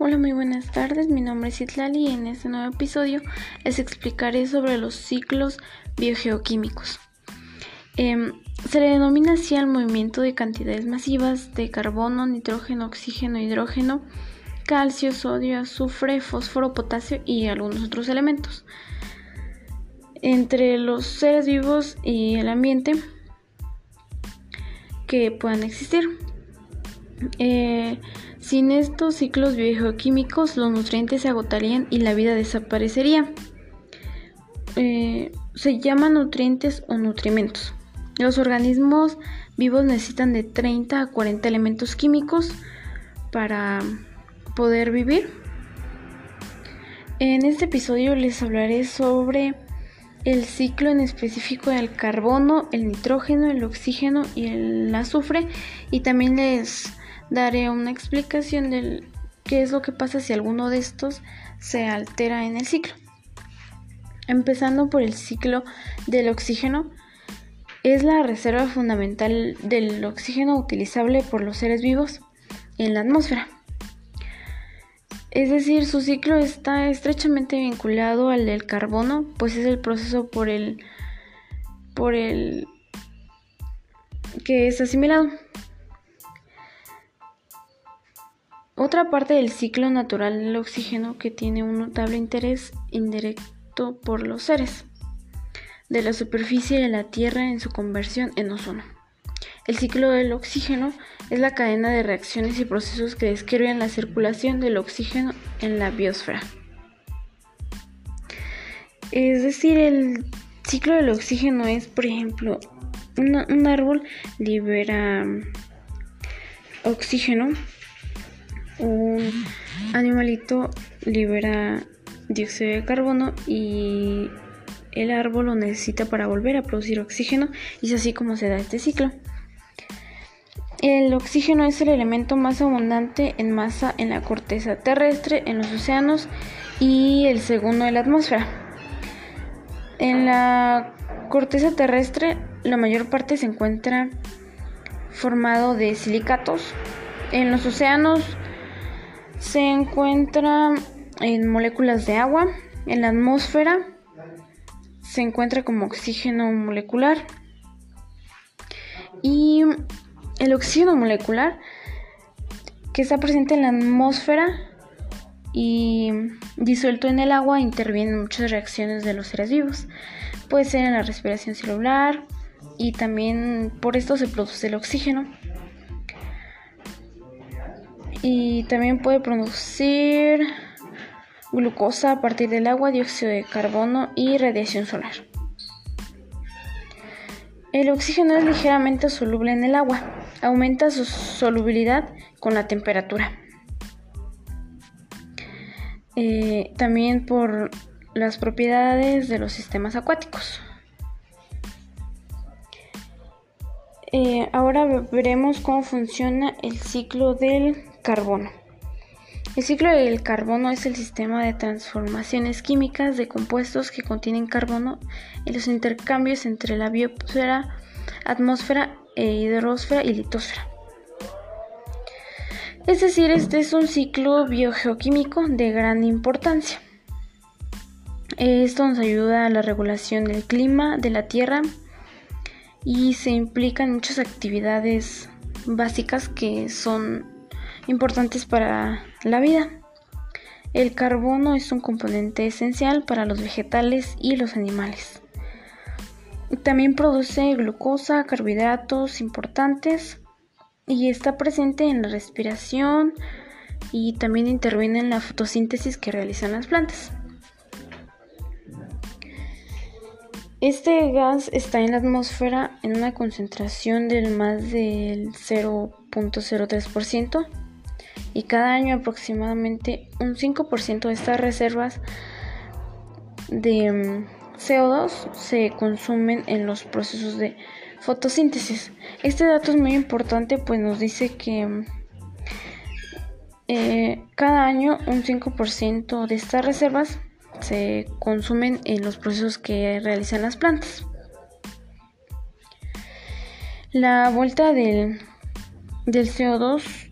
Hola, muy buenas tardes. Mi nombre es Itlali y en este nuevo episodio les explicaré sobre los ciclos biogeoquímicos. Em, se le denomina así al movimiento de cantidades masivas de carbono, nitrógeno, oxígeno, hidrógeno, calcio, sodio, azufre, fósforo, potasio y algunos otros elementos entre los seres vivos y el ambiente que puedan existir. Eh, sin estos ciclos biogeoquímicos, los nutrientes se agotarían y la vida desaparecería. Eh, se llaman nutrientes o nutrimentos. Los organismos vivos necesitan de 30 a 40 elementos químicos para poder vivir. En este episodio les hablaré sobre el ciclo en específico del carbono, el nitrógeno, el oxígeno y el azufre y también les daré una explicación de qué es lo que pasa si alguno de estos se altera en el ciclo. Empezando por el ciclo del oxígeno, es la reserva fundamental del oxígeno utilizable por los seres vivos en la atmósfera. Es decir, su ciclo está estrechamente vinculado al del carbono, pues es el proceso por el por el que es asimilado. Otra parte del ciclo natural del oxígeno que tiene un notable interés indirecto por los seres de la superficie de la Tierra en su conversión en ozono. El ciclo del oxígeno es la cadena de reacciones y procesos que describen la circulación del oxígeno en la biosfera. Es decir, el ciclo del oxígeno es, por ejemplo, un árbol libera oxígeno un animalito libera dióxido de carbono y el árbol lo necesita para volver a producir oxígeno y es así como se da este ciclo. El oxígeno es el elemento más abundante en masa en la corteza terrestre, en los océanos y el segundo en la atmósfera. En la corteza terrestre la mayor parte se encuentra formado de silicatos. En los océanos se encuentra en moléculas de agua. En la atmósfera se encuentra como oxígeno molecular. Y el oxígeno molecular que está presente en la atmósfera y disuelto en el agua interviene en muchas reacciones de los seres vivos. Puede ser en la respiración celular y también por esto se produce el oxígeno y también puede producir glucosa a partir del agua, dióxido de carbono y radiación solar. El oxígeno es ligeramente soluble en el agua, aumenta su solubilidad con la temperatura. Eh, también por las propiedades de los sistemas acuáticos. Eh, ahora veremos cómo funciona el ciclo del carbono. El ciclo del carbono es el sistema de transformaciones químicas de compuestos que contienen carbono en los intercambios entre la biosfera, atmósfera, e hidrosfera y litosfera. Es decir, este es un ciclo biogeoquímico de gran importancia. Esto nos ayuda a la regulación del clima de la Tierra y se implica en muchas actividades básicas que son importantes para la vida. El carbono es un componente esencial para los vegetales y los animales. También produce glucosa, carbohidratos importantes y está presente en la respiración y también interviene en la fotosíntesis que realizan las plantas. Este gas está en la atmósfera en una concentración del más del 0.03% y cada año aproximadamente un 5% de estas reservas de mm, CO2 se consumen en los procesos de fotosíntesis. Este dato es muy importante pues nos dice que mm, eh, cada año un 5% de estas reservas se consumen en los procesos que realizan las plantas. La vuelta del, del CO2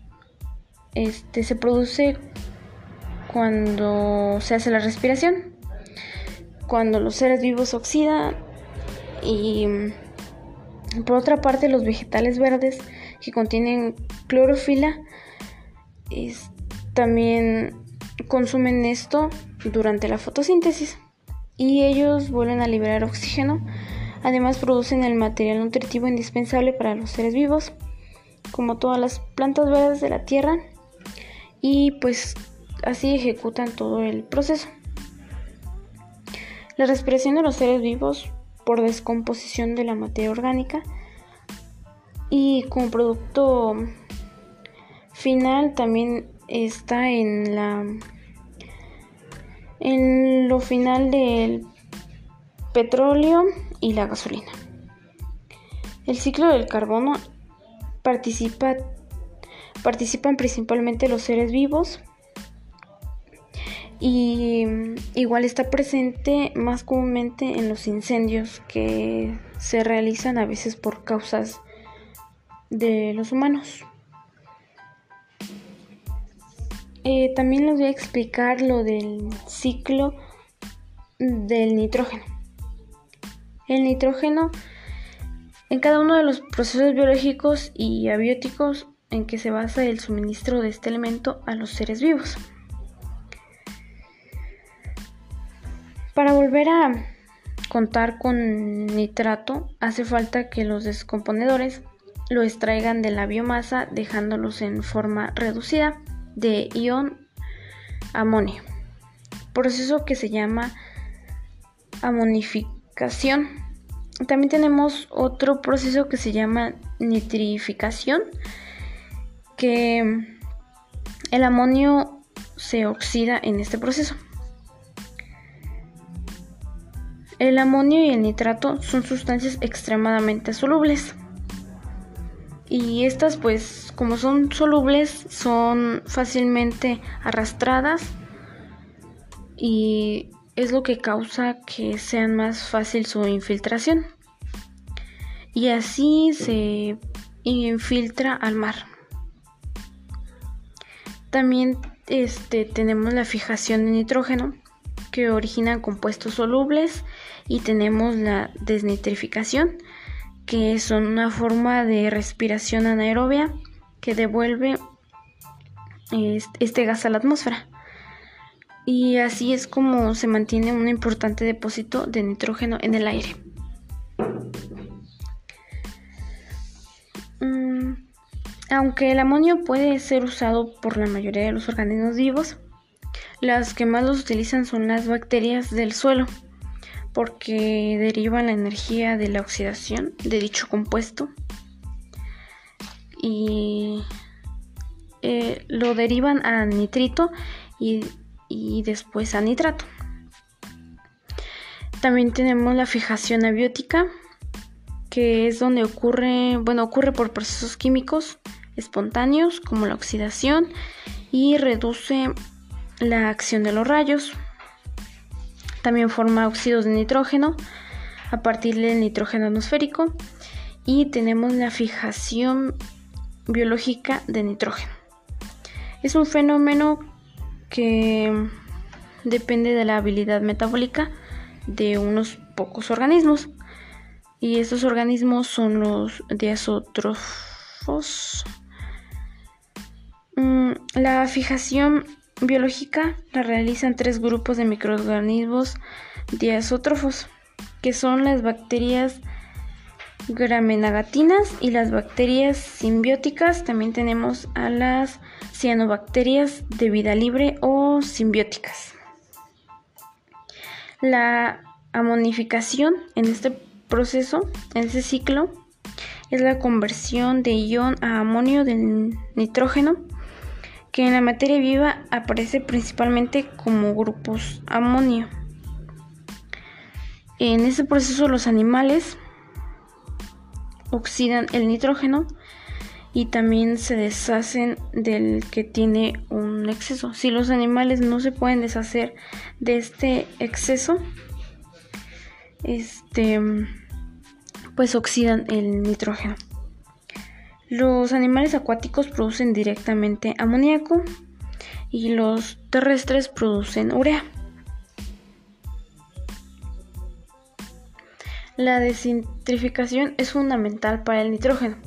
este, se produce cuando se hace la respiración, cuando los seres vivos oxidan y por otra parte los vegetales verdes que contienen clorofila también consumen esto durante la fotosíntesis y ellos vuelven a liberar oxígeno. Además producen el material nutritivo indispensable para los seres vivos, como todas las plantas verdes de la tierra, y pues así ejecutan todo el proceso. La respiración de los seres vivos por descomposición de la materia orgánica y como producto final también está en la en lo final del petróleo y la gasolina. El ciclo del carbono participa, participan principalmente los seres vivos y igual está presente más comúnmente en los incendios que se realizan a veces por causas de los humanos. Eh, también les voy a explicar lo del ciclo del nitrógeno. El nitrógeno en cada uno de los procesos biológicos y abióticos en que se basa el suministro de este elemento a los seres vivos. Para volver a contar con nitrato hace falta que los descomponedores lo extraigan de la biomasa dejándolos en forma reducida de ion amonio, proceso que se llama amonificación. También tenemos otro proceso que se llama nitrificación, que el amonio se oxida en este proceso. El amonio y el nitrato son sustancias extremadamente solubles. Y estas pues como son solubles son fácilmente arrastradas y es lo que causa que sean más fácil su infiltración. Y así se infiltra al mar. También este, tenemos la fijación de nitrógeno que origina compuestos solubles y tenemos la desnitrificación, que son una forma de respiración anaerobia que devuelve este gas a la atmósfera. Y así es como se mantiene un importante depósito de nitrógeno en el aire. Aunque el amonio puede ser usado por la mayoría de los organismos vivos, las que más los utilizan son las bacterias del suelo porque derivan la energía de la oxidación de dicho compuesto y eh, lo derivan a nitrito y, y después a nitrato. También tenemos la fijación abiótica, que es donde ocurre, bueno, ocurre por procesos químicos espontáneos como la oxidación y reduce la acción de los rayos. También forma óxidos de nitrógeno a partir del nitrógeno atmosférico y tenemos la fijación biológica de nitrógeno. Es un fenómeno que depende de la habilidad metabólica de unos pocos organismos y estos organismos son los diazotrófos. Mm, la fijación biológica la realizan tres grupos de microorganismos diazótrofos, que son las bacterias gramenagatinas y las bacterias simbióticas. También tenemos a las cianobacterias de vida libre o simbióticas. La amonificación en este proceso, en este ciclo, es la conversión de ion a amonio del nitrógeno que en la materia viva aparece principalmente como grupos amonio. En este proceso los animales oxidan el nitrógeno y también se deshacen del que tiene un exceso. Si los animales no se pueden deshacer de este exceso, este pues oxidan el nitrógeno. Los animales acuáticos producen directamente amoníaco y los terrestres producen urea. La desintrificación es fundamental para el nitrógeno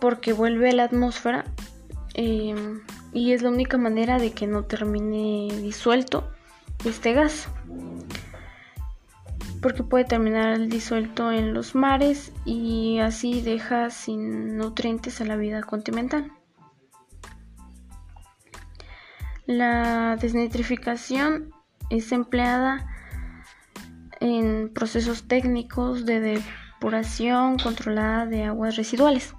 porque vuelve a la atmósfera em, y es la única manera de que no termine disuelto este gas porque puede terminar disuelto en los mares y así deja sin nutrientes a la vida continental. La desnitrificación es empleada en procesos técnicos de depuración controlada de aguas residuales.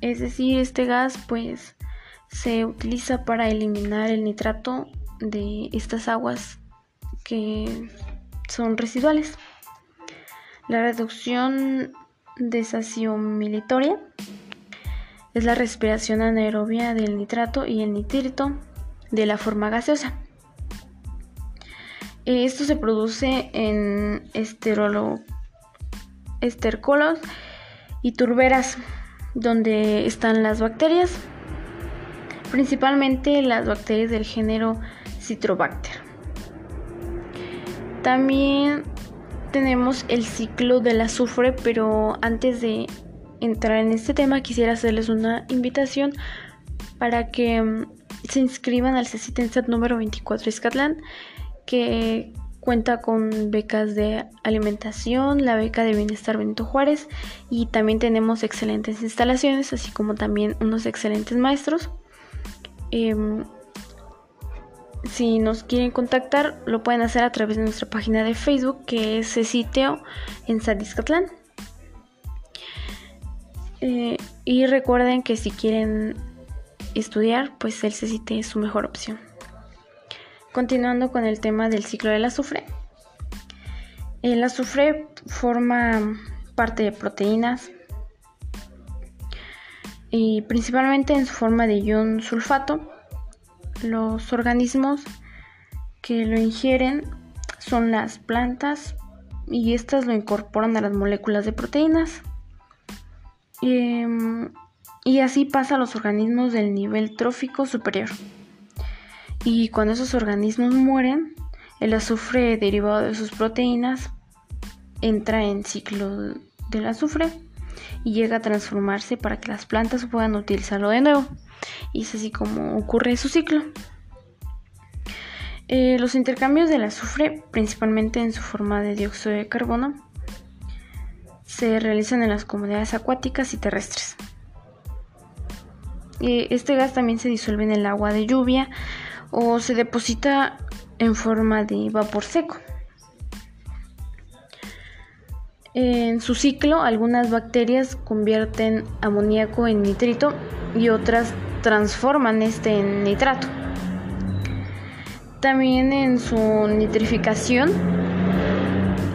Es decir, este gas pues se utiliza para eliminar el nitrato de estas aguas que son residuales. La reducción desaciomilitoria es la respiración anaerobia del nitrato y el nitrito de la forma gaseosa. Esto se produce en esterolo, estercolos y turberas, donde están las bacterias, principalmente las bacterias del género Citrobacter. También tenemos el ciclo del azufre, pero antes de entrar en este tema quisiera hacerles una invitación para que mm, se inscriban al CECITENSAT número 24 Escatlán, que cuenta con becas de alimentación, la beca de bienestar Benito Juárez y también tenemos excelentes instalaciones, así como también unos excelentes maestros. Em, si nos quieren contactar, lo pueden hacer a través de nuestra página de Facebook, que es CECITEO en Sadiscatlán. Eh, y recuerden que si quieren estudiar, pues el CCT es su mejor opción. Continuando con el tema del ciclo del azufre. El azufre forma parte de proteínas y principalmente en su forma de ion sulfato. Los organismos que lo ingieren son las plantas y estas lo incorporan a las moléculas de proteínas. Em, y así pasa a los organismos del nivel trófico superior. Y cuando esos organismos mueren, el azufre derivado de sus proteínas entra en ciclo del azufre y llega a transformarse para que las plantas puedan utilizarlo de nuevo. Y es así como ocurre su ciclo. Eh, los intercambios del azufre, principalmente en su forma de dióxido de carbono, se realizan en las comunidades acuáticas y terrestres. Este gas también se disuelve en el agua de lluvia o se deposita en forma de vapor seco. En su ciclo, algunas bacterias convierten amoníaco en nitrito y otras transforman este en nitrato. También en su nitrificación,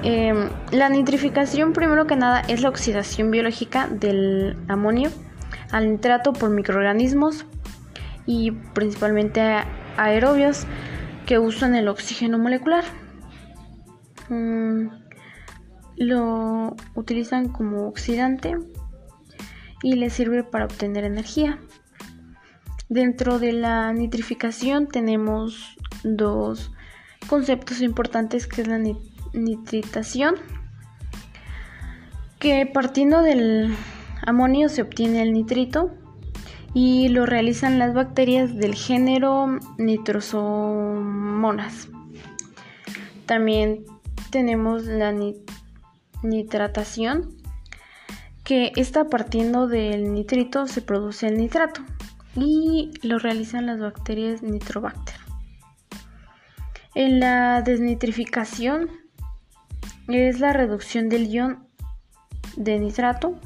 em, la nitrificación primero que nada es la oxidación biológica del amonio al nitrato por microorganismos y principalmente aerobios que usan el oxígeno molecular. Mm, lo utilizan como oxidante y les sirve para obtener energía. Dentro de la nitrificación tenemos dos conceptos importantes que es la nitritación que partiendo del amonio se obtiene el nitrito y lo realizan las bacterias del género Nitrosomonas. También tenemos la nitratación, que está partiendo del nitrito se produce el nitrato y lo realizan las bacterias Nitrobacter. En la desnitrificación es la reducción del ion de nitrato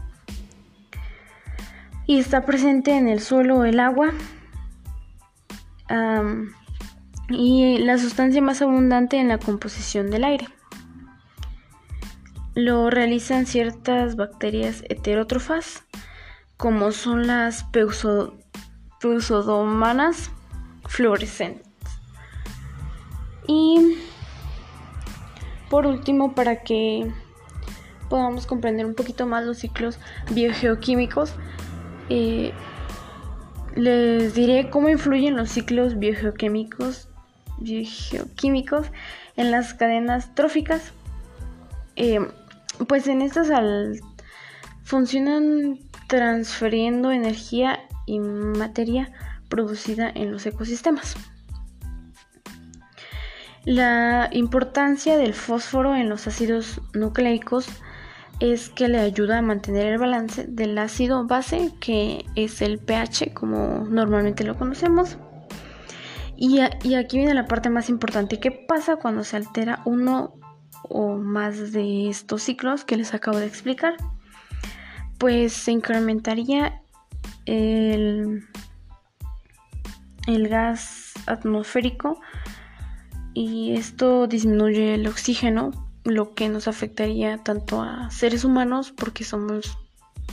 y está presente en el suelo el agua. y la sustancia más abundante en la composición del aire. Lo realizan ciertas bacterias heterótrofas, como son las peusodomanas fluorescentes. Y por último, para que podamos comprender un poquito más los ciclos biogeoquímicos, eh, les diré cómo influyen los ciclos biogeoquímicos, biogeoquímicos en las cadenas tróficas. Eh, pues en estas al, funcionan transfiriendo energía y materia producida en los ecosistemas. La importancia del fósforo en los ácidos nucleicos es que le ayuda a mantener el balance del ácido base, que es el pH, como normalmente lo conocemos. Y, aquí viene la parte más importante. ¿Qué pasa cuando se altera uno o más de estos ciclos que les acabo de explicar? Pues se incrementaría el, gas atmosférico y esto disminuye el oxígeno, lo que nos afectaría tanto a seres humanos porque somos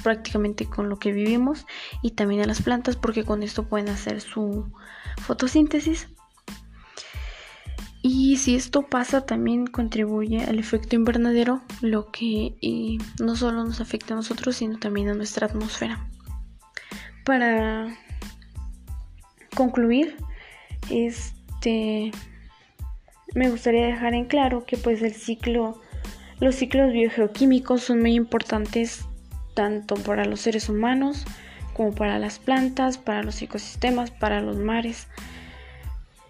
prácticamente con lo que vivimos y también a las plantas porque con esto pueden hacer su fotosíntesis. Y si esto pasa también contribuye al efecto invernadero, lo que no solo nos afecta a nosotros, sino también a nuestra atmósfera. Para concluir, este me gustaría dejar en claro que pues el ciclo, los ciclos biogeoquímicos son muy importantes tanto para los seres humanos como para las plantas, para los ecosistemas, para los mares.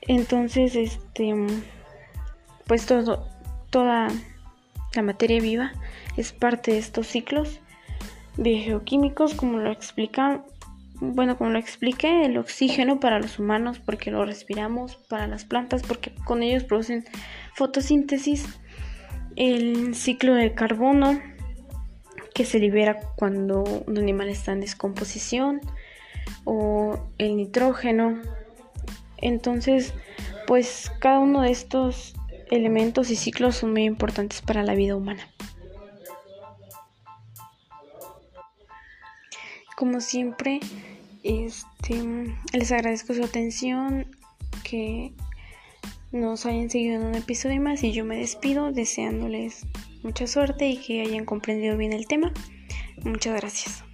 Entonces, este, pues toda la materia viva es parte de estos ciclos biogeoquímicos, como lo explican bueno, como lo expliqué, el oxígeno para los humanos porque lo respiramos, para las plantas porque con ellos producen fotosíntesis, el ciclo de carbono que se libera cuando un animal está en descomposición o el nitrógeno. Entonces, pues cada uno de estos elementos y ciclos son muy importantes para la vida humana. Como siempre, este, les agradezco su atención, que nos hayan seguido en un episodio más y yo me despido deseándoles mucha suerte y que hayan comprendido bien el tema. Muchas gracias.